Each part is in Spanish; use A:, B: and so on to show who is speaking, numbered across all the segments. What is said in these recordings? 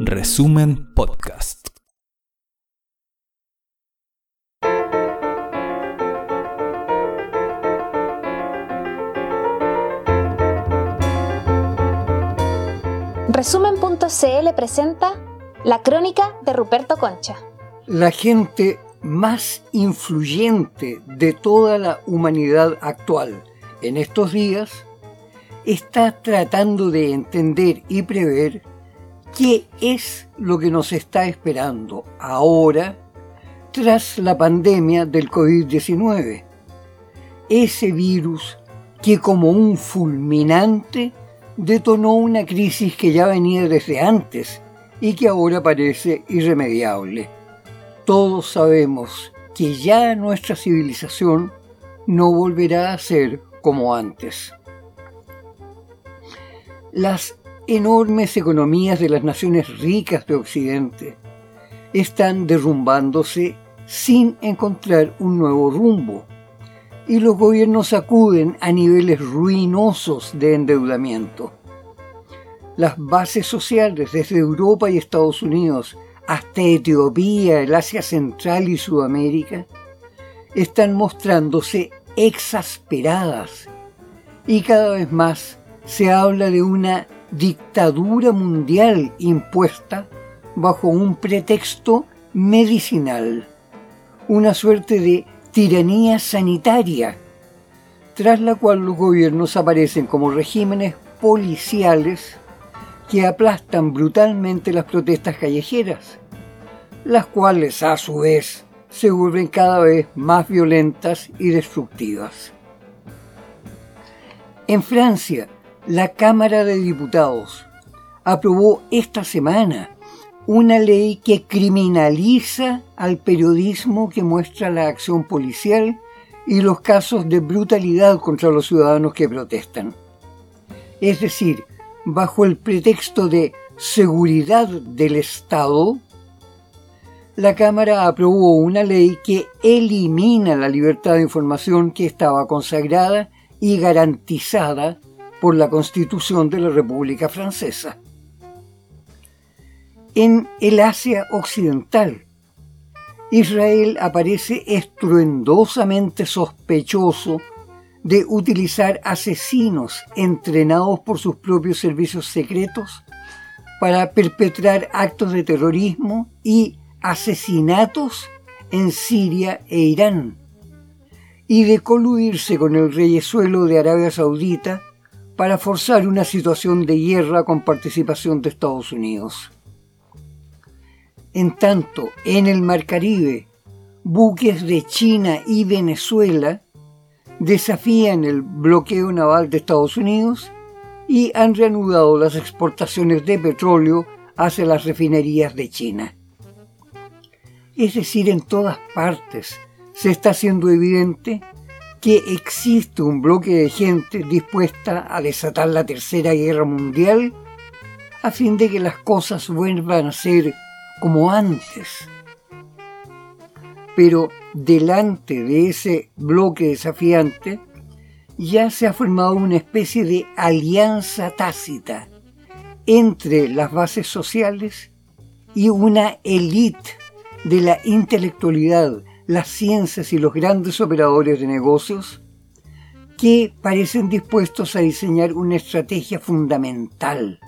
A: Resumen Podcast.
B: Resumen.cl presenta La crónica de Ruperto Concha.
C: La gente más influyente de toda la humanidad actual en estos días está tratando de entender y prever qué es lo que nos está esperando ahora tras la pandemia del COVID-19. Ese virus que como un fulminante detonó una crisis que ya venía desde antes y que ahora parece irremediable. Todos sabemos que ya nuestra civilización no volverá a ser como antes. Las enormes economías de las naciones ricas de Occidente están derrumbándose sin encontrar un nuevo rumbo y los gobiernos acuden a niveles ruinosos de endeudamiento. Las bases sociales desde Europa y Estados Unidos hasta Etiopía, el Asia Central y Sudamérica están mostrándose exasperadas y cada vez más se habla de una dictadura mundial impuesta bajo un pretexto medicinal, una suerte de tiranía sanitaria, tras la cual los gobiernos aparecen como regímenes policiales que aplastan brutalmente las protestas callejeras, las cuales a su vez se vuelven cada vez más violentas y destructivas. En Francia, la Cámara de Diputados aprobó esta semana una ley que criminaliza al periodismo que muestra la acción policial y los casos de brutalidad contra los ciudadanos que protestan. Es decir, bajo el pretexto de seguridad del Estado, la Cámara aprobó una ley que elimina la libertad de información que estaba consagrada y garantizada por la Constitución de la República Francesa. En el Asia Occidental, Israel aparece estruendosamente sospechoso de utilizar asesinos entrenados por sus propios servicios secretos para perpetrar actos de terrorismo y asesinatos en Siria e Irán, y de coluirse con el reyesuelo de Arabia Saudita para forzar una situación de guerra con participación de Estados Unidos. En tanto, en el Mar Caribe, buques de China y Venezuela desafían el bloqueo naval de Estados Unidos y han reanudado las exportaciones de petróleo hacia las refinerías de China. Es decir, en todas partes se está haciendo evidente que existe un bloque de gente dispuesta a desatar la Tercera Guerra Mundial a fin de que las cosas vuelvan a ser como antes. Pero delante de ese bloque desafiante ya se ha formado una especie de alianza tácita entre las bases sociales y una élite de la intelectualidad las ciencias y los grandes operadores de negocios que parecen dispuestos a diseñar una estrategia fundamental,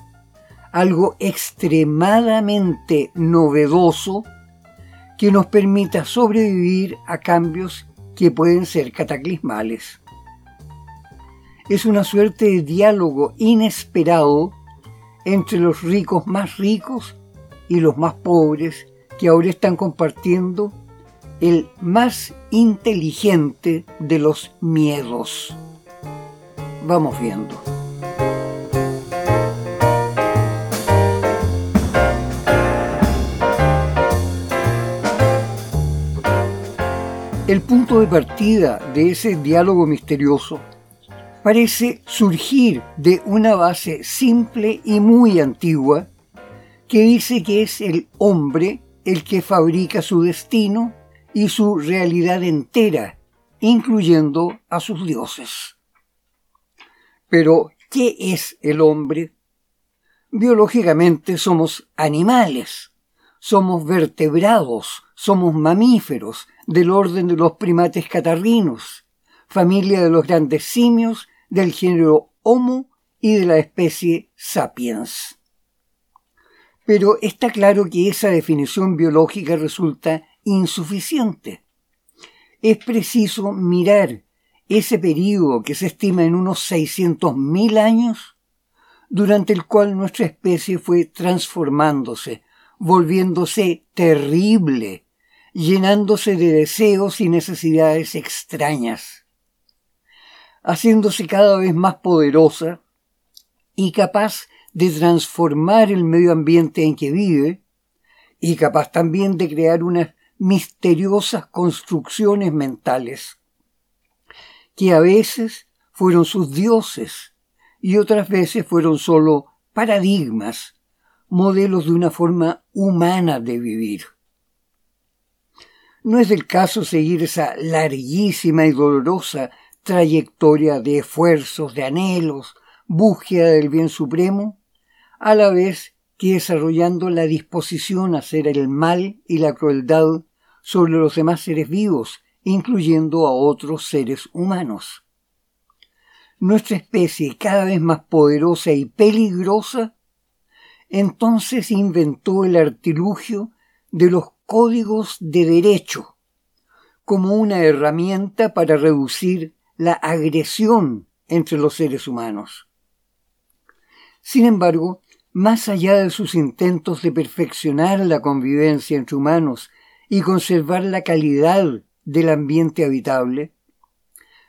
C: algo extremadamente novedoso que nos permita sobrevivir a cambios que pueden ser cataclismales. Es una suerte de diálogo inesperado entre los ricos más ricos y los más pobres que ahora están compartiendo el más inteligente de los miedos. Vamos viendo. El punto de partida de ese diálogo misterioso parece surgir de una base simple y muy antigua que dice que es el hombre el que fabrica su destino y su realidad entera, incluyendo a sus dioses. Pero, ¿qué es el hombre? Biológicamente somos animales, somos vertebrados, somos mamíferos del orden de los primates catarrinos, familia de los grandes simios del género Homo y de la especie Sapiens. Pero está claro que esa definición biológica resulta insuficiente. Es preciso mirar ese periodo que se estima en unos 600.000 años, durante el cual nuestra especie fue transformándose, volviéndose terrible, llenándose de deseos y necesidades extrañas, haciéndose cada vez más poderosa y capaz de transformar el medio ambiente en que vive, y capaz también de crear unas misteriosas construcciones mentales, que a veces fueron sus dioses y otras veces fueron sólo paradigmas, modelos de una forma humana de vivir. No es del caso seguir esa larguísima y dolorosa trayectoria de esfuerzos, de anhelos, búsqueda del bien supremo, a la vez que desarrollando la disposición a hacer el mal y la crueldad sobre los demás seres vivos, incluyendo a otros seres humanos. Nuestra especie, cada vez más poderosa y peligrosa, entonces inventó el artilugio de los códigos de derecho como una herramienta para reducir la agresión entre los seres humanos. Sin embargo, más allá de sus intentos de perfeccionar la convivencia entre humanos y conservar la calidad del ambiente habitable,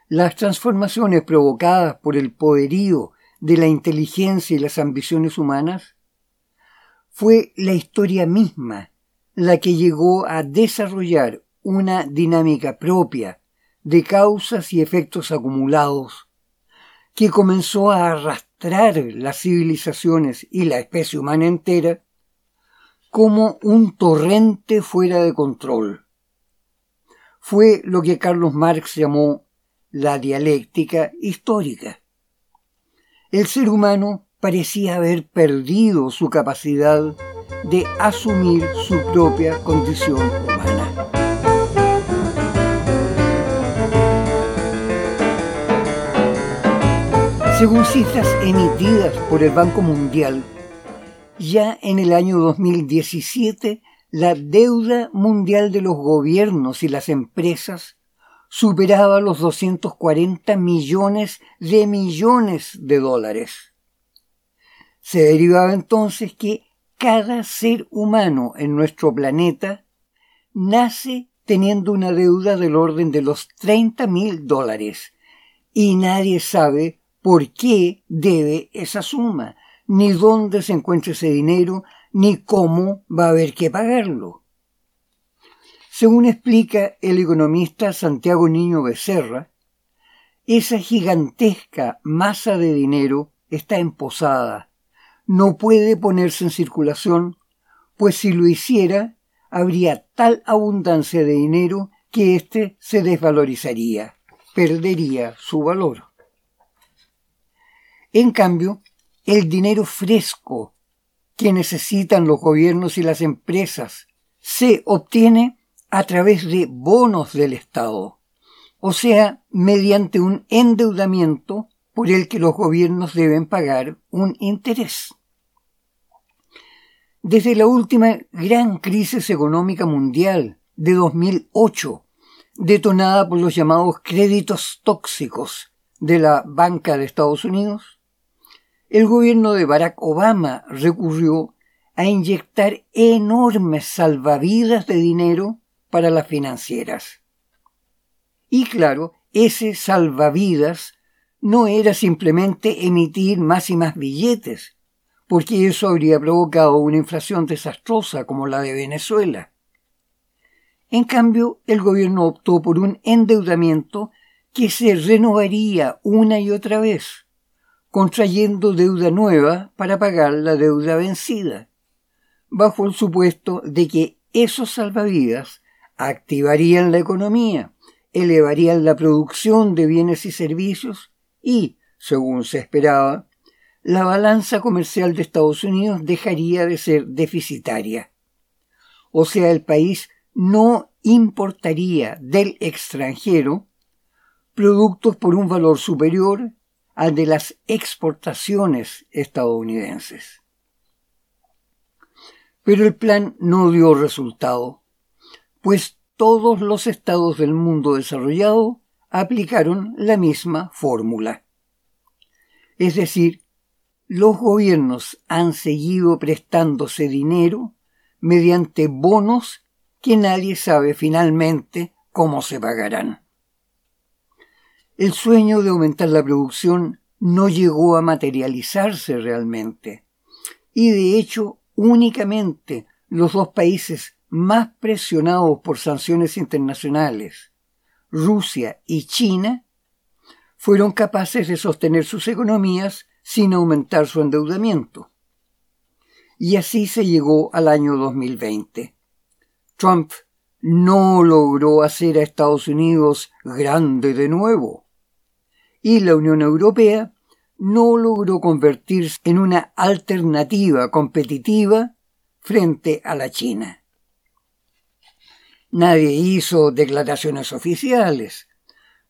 C: las transformaciones provocadas por el poderío de la inteligencia y las ambiciones humanas, fue la historia misma la que llegó a desarrollar una dinámica propia de causas y efectos acumulados que comenzó a arrastrar las civilizaciones y la especie humana entera como un torrente fuera de control. Fue lo que Carlos Marx llamó la dialéctica histórica. El ser humano parecía haber perdido su capacidad de asumir su propia condición humana. Según cifras emitidas por el Banco Mundial, ya en el año 2017 la deuda mundial de los gobiernos y las empresas superaba los 240 millones de millones de dólares. Se derivaba entonces que cada ser humano en nuestro planeta nace teniendo una deuda del orden de los 30 mil dólares y nadie sabe por qué debe esa suma, ni dónde se encuentra ese dinero, ni cómo va a haber que pagarlo. Según explica el economista Santiago Niño Becerra, esa gigantesca masa de dinero está emposada no puede ponerse en circulación, pues si lo hiciera, habría tal abundancia de dinero que éste se desvalorizaría, perdería su valor. En cambio, el dinero fresco que necesitan los gobiernos y las empresas se obtiene a través de bonos del Estado, o sea, mediante un endeudamiento por el que los gobiernos deben pagar un interés. Desde la última gran crisis económica mundial de 2008, detonada por los llamados créditos tóxicos de la banca de Estados Unidos, el gobierno de Barack Obama recurrió a inyectar enormes salvavidas de dinero para las financieras. Y claro, ese salvavidas no era simplemente emitir más y más billetes, porque eso habría provocado una inflación desastrosa como la de Venezuela. En cambio, el gobierno optó por un endeudamiento que se renovaría una y otra vez, contrayendo deuda nueva para pagar la deuda vencida, bajo el supuesto de que esos salvavidas activarían la economía, elevarían la producción de bienes y servicios y, según se esperaba, la balanza comercial de Estados Unidos dejaría de ser deficitaria. O sea, el país no importaría del extranjero productos por un valor superior al de las exportaciones estadounidenses. Pero el plan no dio resultado, pues todos los estados del mundo desarrollado aplicaron la misma fórmula. Es decir, los gobiernos han seguido prestándose dinero mediante bonos que nadie sabe finalmente cómo se pagarán. El sueño de aumentar la producción no llegó a materializarse realmente, y de hecho únicamente los dos países más presionados por sanciones internacionales, Rusia y China, fueron capaces de sostener sus economías sin aumentar su endeudamiento. Y así se llegó al año 2020. Trump no logró hacer a Estados Unidos grande de nuevo. Y la Unión Europea no logró convertirse en una alternativa competitiva frente a la China. Nadie hizo declaraciones oficiales,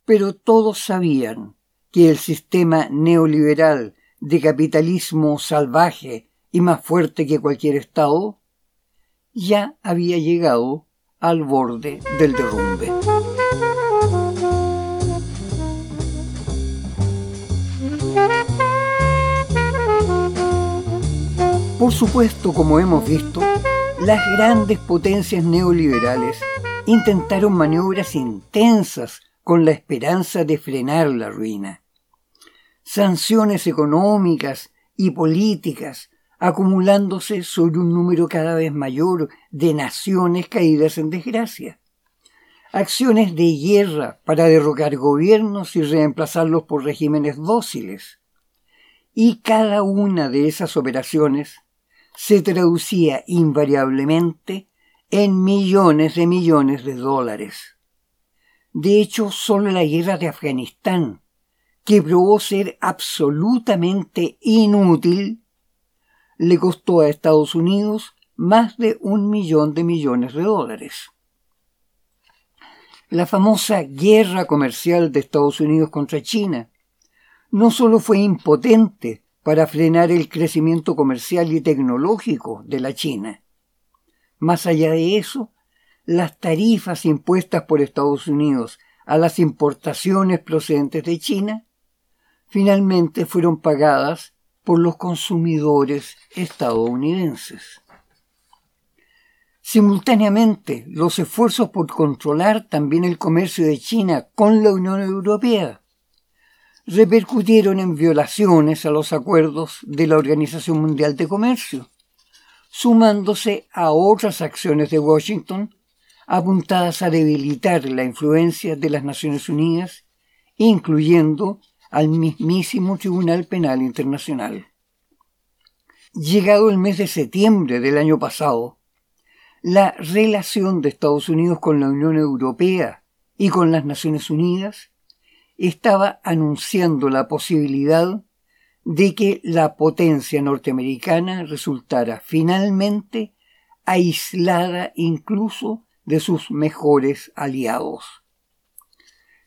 C: pero todos sabían que el sistema neoliberal de capitalismo salvaje y más fuerte que cualquier Estado, ya había llegado al borde del derrumbe. Por supuesto, como hemos visto, las grandes potencias neoliberales intentaron maniobras intensas con la esperanza de frenar la ruina sanciones económicas y políticas acumulándose sobre un número cada vez mayor de naciones caídas en desgracia. Acciones de guerra para derrocar gobiernos y reemplazarlos por regímenes dóciles. Y cada una de esas operaciones se traducía invariablemente en millones de millones de dólares. De hecho, solo la guerra de Afganistán que probó ser absolutamente inútil, le costó a Estados Unidos más de un millón de millones de dólares. La famosa guerra comercial de Estados Unidos contra China no solo fue impotente para frenar el crecimiento comercial y tecnológico de la China. Más allá de eso, las tarifas impuestas por Estados Unidos a las importaciones procedentes de China finalmente fueron pagadas por los consumidores estadounidenses. Simultáneamente, los esfuerzos por controlar también el comercio de China con la Unión Europea repercutieron en violaciones a los acuerdos de la Organización Mundial de Comercio, sumándose a otras acciones de Washington apuntadas a debilitar la influencia de las Naciones Unidas, incluyendo al mismísimo Tribunal Penal Internacional. Llegado el mes de septiembre del año pasado, la relación de Estados Unidos con la Unión Europea y con las Naciones Unidas estaba anunciando la posibilidad de que la potencia norteamericana resultara finalmente aislada incluso de sus mejores aliados.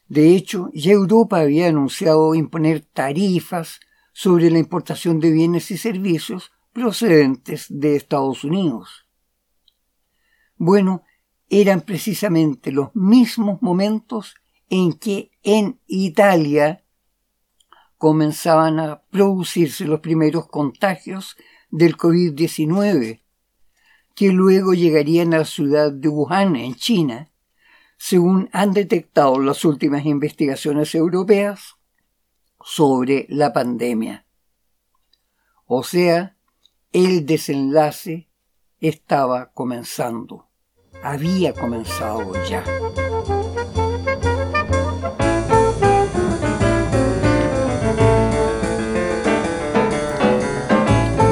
C: De hecho, ya Europa había anunciado imponer tarifas sobre la importación de bienes y servicios procedentes de Estados Unidos. Bueno, eran precisamente los mismos momentos en que en Italia comenzaban a producirse los primeros contagios del COVID-19, que luego llegarían a la ciudad de Wuhan, en China, según han detectado las últimas investigaciones europeas sobre la pandemia. O sea, el desenlace estaba comenzando, había comenzado ya.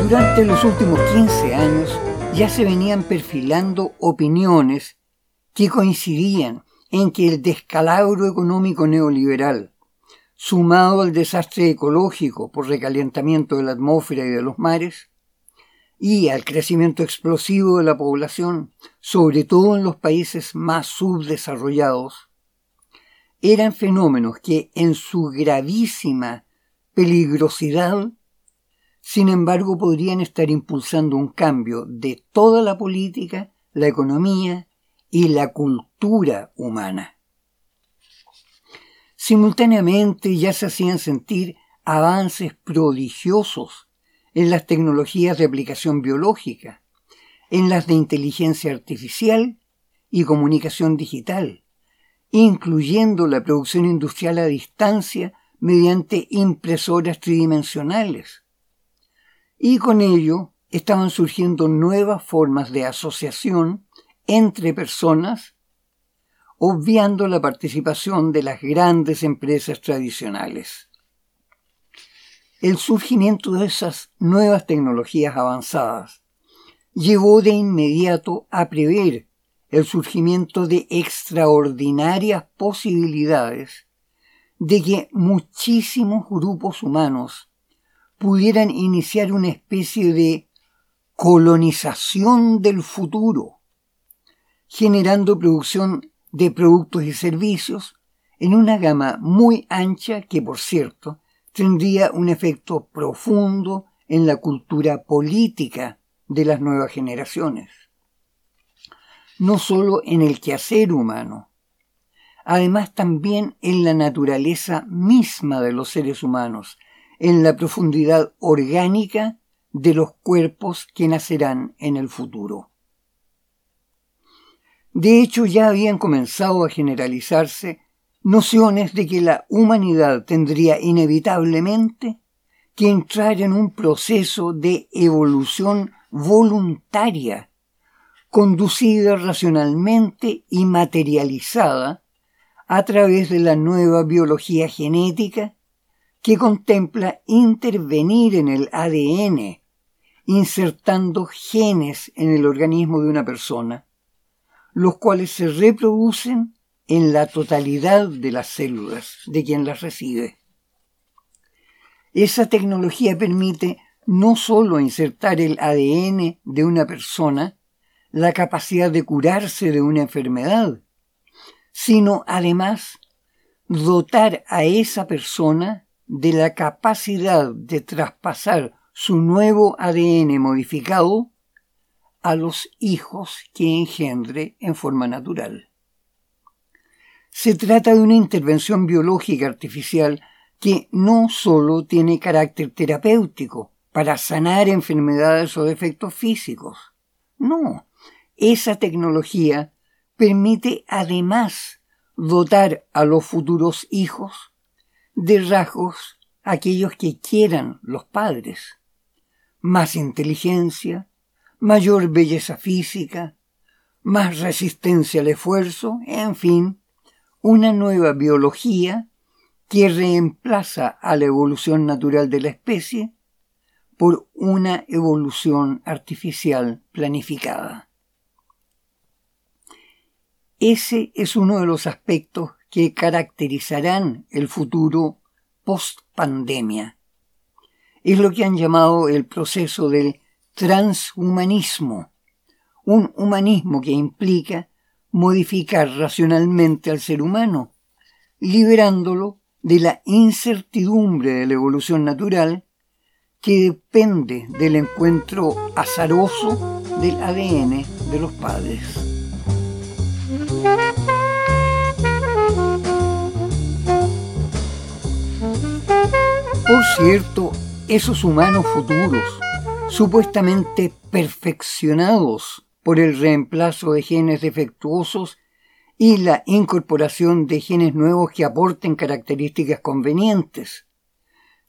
C: Durante los últimos 15 años ya se venían perfilando opiniones que coincidían en que el descalabro económico neoliberal, sumado al desastre ecológico por recalentamiento de la atmósfera y de los mares, y al crecimiento explosivo de la población, sobre todo en los países más subdesarrollados, eran fenómenos que en su gravísima peligrosidad, sin embargo, podrían estar impulsando un cambio de toda la política, la economía y la cultura humana. Simultáneamente ya se hacían sentir avances prodigiosos en las tecnologías de aplicación biológica, en las de inteligencia artificial y comunicación digital, incluyendo la producción industrial a distancia mediante impresoras tridimensionales. Y con ello estaban surgiendo nuevas formas de asociación entre personas, obviando la participación de las grandes empresas tradicionales. El surgimiento de esas nuevas tecnologías avanzadas llevó de inmediato a prever el surgimiento de extraordinarias posibilidades de que muchísimos grupos humanos pudieran iniciar una especie de colonización del futuro, generando producción de productos y servicios en una gama muy ancha que, por cierto, tendría un efecto profundo en la cultura política de las nuevas generaciones. No solo en el quehacer humano, además también en la naturaleza misma de los seres humanos, en la profundidad orgánica de los cuerpos que nacerán en el futuro. De hecho, ya habían comenzado a generalizarse nociones de que la humanidad tendría inevitablemente que entrar en un proceso de evolución voluntaria, conducida racionalmente y materializada a través de la nueva biología genética que contempla intervenir en el ADN, insertando genes en el organismo de una persona, los cuales se reproducen en la totalidad de las células de quien las recibe. Esa tecnología permite no solo insertar el ADN de una persona, la capacidad de curarse de una enfermedad, sino además dotar a esa persona de la capacidad de traspasar su nuevo ADN modificado a los hijos que engendre en forma natural. Se trata de una intervención biológica artificial que no solo tiene carácter terapéutico para sanar enfermedades o defectos físicos. No, esa tecnología permite además dotar a los futuros hijos de rasgos aquellos que quieran los padres. Más inteligencia, mayor belleza física, más resistencia al esfuerzo, en fin, una nueva biología que reemplaza a la evolución natural de la especie por una evolución artificial planificada. Ese es uno de los aspectos que caracterizarán el futuro post-pandemia. Es lo que han llamado el proceso del transhumanismo, un humanismo que implica modificar racionalmente al ser humano, liberándolo de la incertidumbre de la evolución natural que depende del encuentro azaroso del ADN de los padres. Por cierto, esos humanos futuros, supuestamente perfeccionados por el reemplazo de genes defectuosos y la incorporación de genes nuevos que aporten características convenientes.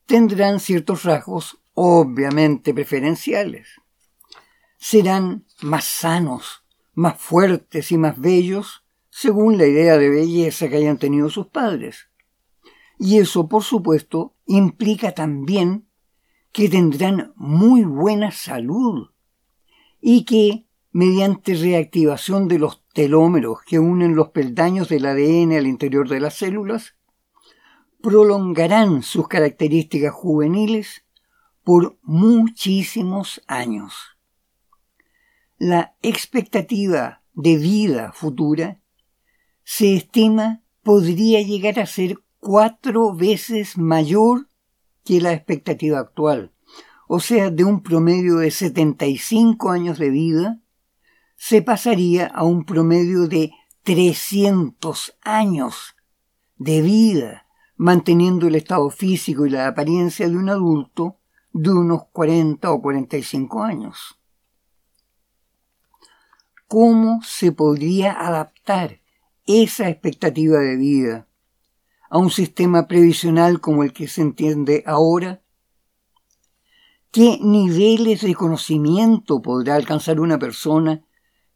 C: Tendrán ciertos rasgos obviamente preferenciales. Serán más sanos, más fuertes y más bellos según la idea de belleza que hayan tenido sus padres. Y eso, por supuesto, implica también que tendrán muy buena salud y que mediante reactivación de los telómeros que unen los peldaños del ADN al interior de las células, prolongarán sus características juveniles por muchísimos años. La expectativa de vida futura se estima podría llegar a ser cuatro veces mayor que la expectativa actual, o sea, de un promedio de 75 años de vida, se pasaría a un promedio de 300 años de vida, manteniendo el estado físico y la apariencia de un adulto de unos 40 o 45 años. ¿Cómo se podría adaptar esa expectativa de vida a un sistema previsional como el que se entiende ahora? ¿Qué niveles de conocimiento podrá alcanzar una persona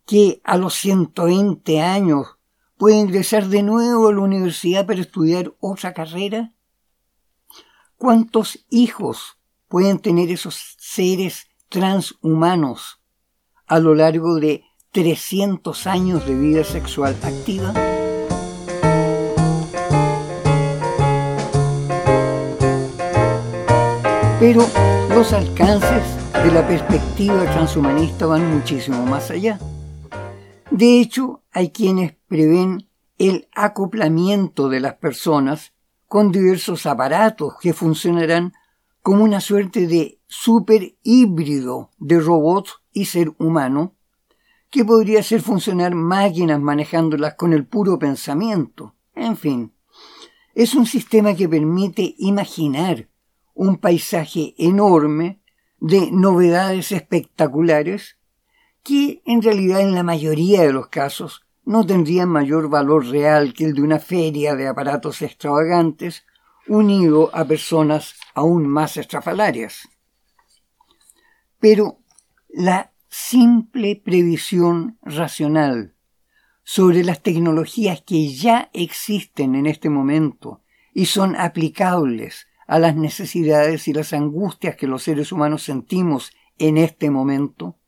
C: que a los 120 años puede ingresar de nuevo a la universidad para estudiar otra carrera? ¿Cuántos hijos pueden tener esos seres transhumanos a lo largo de 300 años de vida sexual activa? Pero los alcances de la perspectiva transhumanista van muchísimo más allá. De hecho, hay quienes prevén el acoplamiento de las personas con diversos aparatos que funcionarán como una suerte de super híbrido de robot y ser humano, que podría hacer funcionar máquinas manejándolas con el puro pensamiento. En fin, es un sistema que permite imaginar un paisaje enorme de novedades espectaculares que en realidad en la mayoría de los casos no tendrían mayor valor real que el de una feria de aparatos extravagantes unido a personas aún más estrafalarias. Pero la simple previsión racional sobre las tecnologías que ya existen en este momento y son aplicables a las necesidades y las angustias que los seres humanos sentimos en este momento,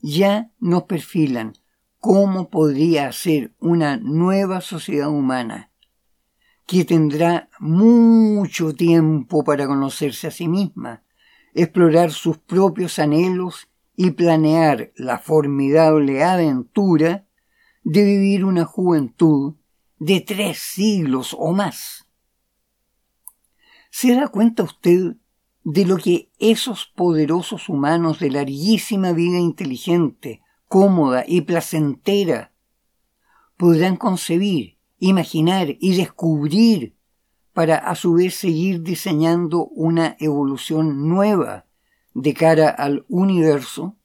C: ya nos perfilan cómo podría ser una nueva sociedad humana que tendrá mucho tiempo para conocerse a sí misma, explorar sus propios anhelos y planear la formidable aventura de vivir una juventud de tres siglos o más. ¿Se da cuenta usted de lo que esos poderosos humanos de larguísima vida inteligente, cómoda y placentera podrán concebir, imaginar y descubrir para a su vez seguir diseñando una evolución nueva de cara al universo?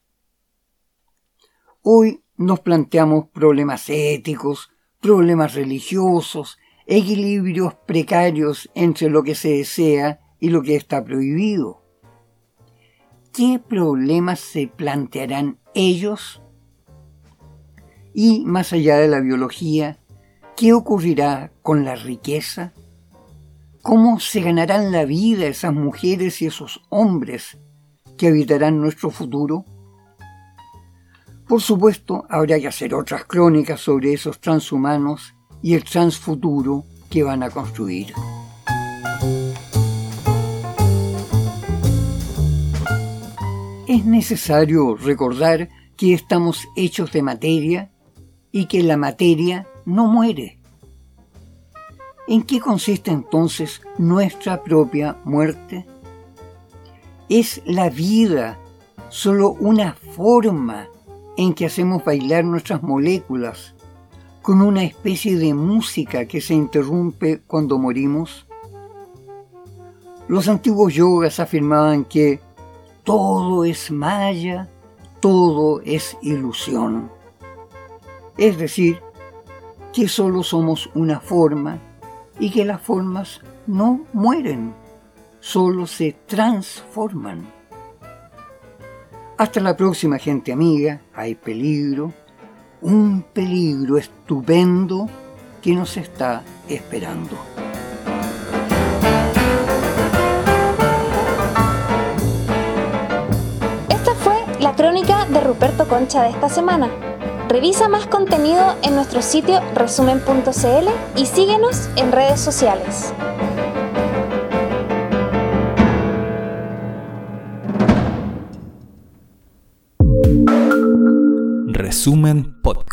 C: Hoy nos planteamos problemas éticos, problemas religiosos, equilibrios precarios entre lo que se desea y lo que está prohibido. ¿Qué problemas se plantearán ellos? Y más allá de la biología, ¿qué ocurrirá con la riqueza? ¿Cómo se ganarán la vida esas mujeres y esos hombres que habitarán nuestro futuro? Por supuesto, habrá que hacer otras crónicas sobre esos transhumanos y el transfuturo que van a construir. es necesario recordar que estamos hechos de materia y que la materia no muere. ¿En qué consiste entonces nuestra propia muerte? Es la vida solo una forma en que hacemos bailar nuestras moléculas con una especie de música que se interrumpe cuando morimos? Los antiguos yogas afirmaban que todo es maya, todo es ilusión. Es decir, que solo somos una forma y que las formas no mueren, solo se transforman. Hasta la próxima gente amiga, hay peligro, un peligro estupendo que nos está esperando.
B: crónica de Ruperto Concha de esta semana. Revisa más contenido en nuestro sitio resumen.cl y síguenos en redes sociales.
A: Resumen Podcast.